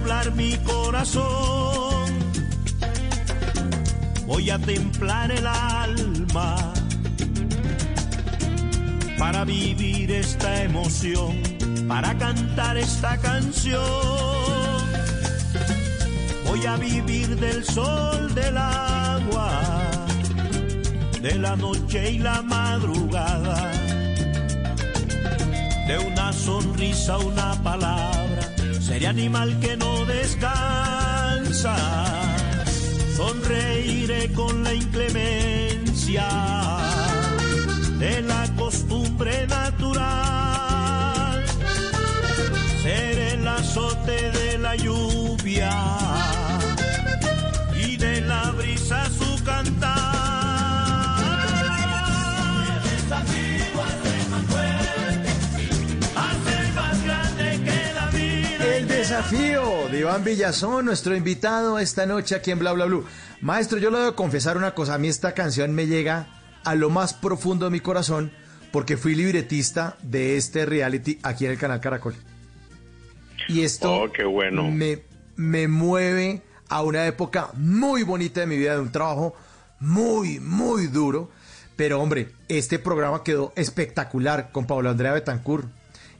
entregar mi corazón. Voy a templar el alma para vivir esta emoción, para cantar esta canción. Voy a vivir del sol, del agua, de la noche y la madrugada de una sonrisa, una palabra, sería animal que no descansa. Sonreiré con la inclemencia de la costumbre natural. Seré el azote de la lluvia desafío de Iván Villazón, nuestro invitado esta noche aquí en Bla Bla Blue. Maestro, yo le debo confesar una cosa, a mí esta canción me llega a lo más profundo de mi corazón porque fui libretista de este reality aquí en el canal Caracol. Y esto Oh, qué bueno. me, me mueve a una época muy bonita de mi vida, de un trabajo muy, muy duro. Pero hombre, este programa quedó espectacular con Pablo Andrea Betancourt,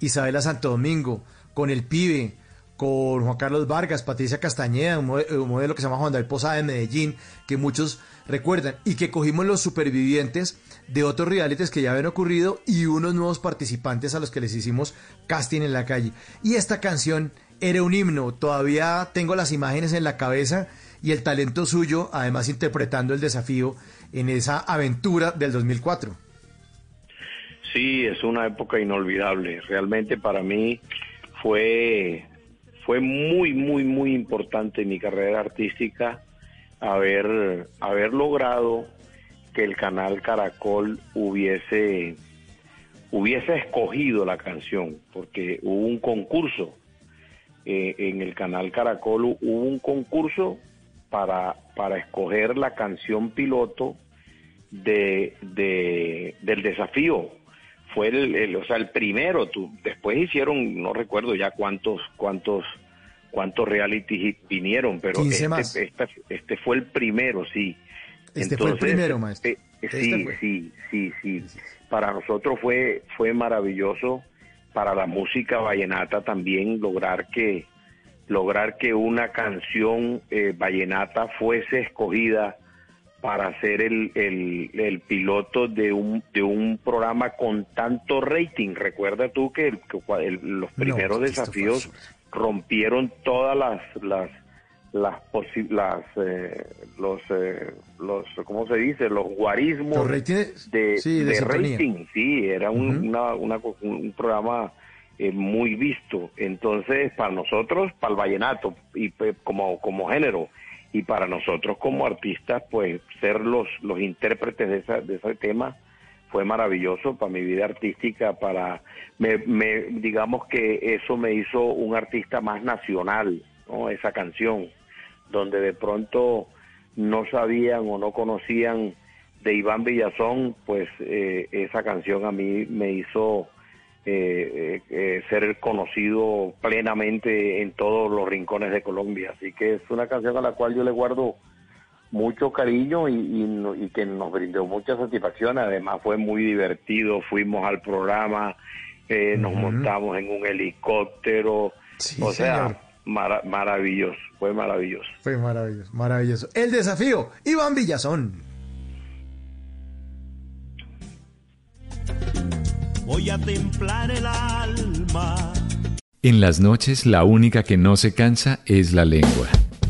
Isabela Santo Domingo, con El Pibe, con Juan Carlos Vargas, Patricia Castañeda, un un modelo que se llama Juan David Posada de Medellín, que muchos recuerdan, y que cogimos los supervivientes de otros realities que ya habían ocurrido y unos nuevos participantes a los que les hicimos casting en la calle. Y esta canción era un himno, todavía tengo las imágenes en la cabeza y el talento suyo, además interpretando el desafío en esa aventura del 2004. Sí, es una época inolvidable. Realmente para mí fue, fue muy, muy, muy importante en mi carrera artística haber, haber logrado que el canal Caracol hubiese, hubiese escogido la canción, porque hubo un concurso. eh, en el canal Caracol hu- hubo un concurso para, para escoger la canción piloto de, de- del desafío. Fue el, el- o sea, el primero. Tú, después hicieron, no recuerdo ya cuántos, cuántos, cuántos reality vinieron, pero 15 este, más. este, este fue el primero, sí. Este fue el primero, maestro. eh, Este sí, fue. sí, sí, sí. Para nosotros fue, fue maravilloso. Para la música vallenata también lograr que, lograr que una canción eh, vallenata fuese escogida para ser el, el, el piloto de un, de un programa con tanto rating. Recuerda tú que, el- que los primeros desafíos rompieron todas las las las, posi- las eh, los eh, los cómo se dice los guarismos Los ratings, de, sí, de rating. Sí era un, una- una un programa eh, muy visto. Entonces para nosotros para el vallenato y pues, como como género y para nosotros como artistas pues ser los los intérpretes de, esa, de ese tema fue maravilloso para mi vida artística para me, digamos que eso me hizo un artista más nacional no esa canción donde de pronto no sabían o no conocían de Iván Villazón pues eh, esa canción a mí me hizo eh, eh, ser conocido plenamente en todos los rincones de Colombia así que es una canción a la cual yo le guardo mucho cariño y, y y que nos brindó mucha satisfacción. Además fue muy divertido, fuimos al programa, eh, nos montamos en un helicóptero, Sí, o sea, maravilloso, fue maravilloso. Fue maravilloso, maravilloso. El desafío, Iván Villazón. Voy a templar el alma. En las noches la única que no se cansa es la lengua.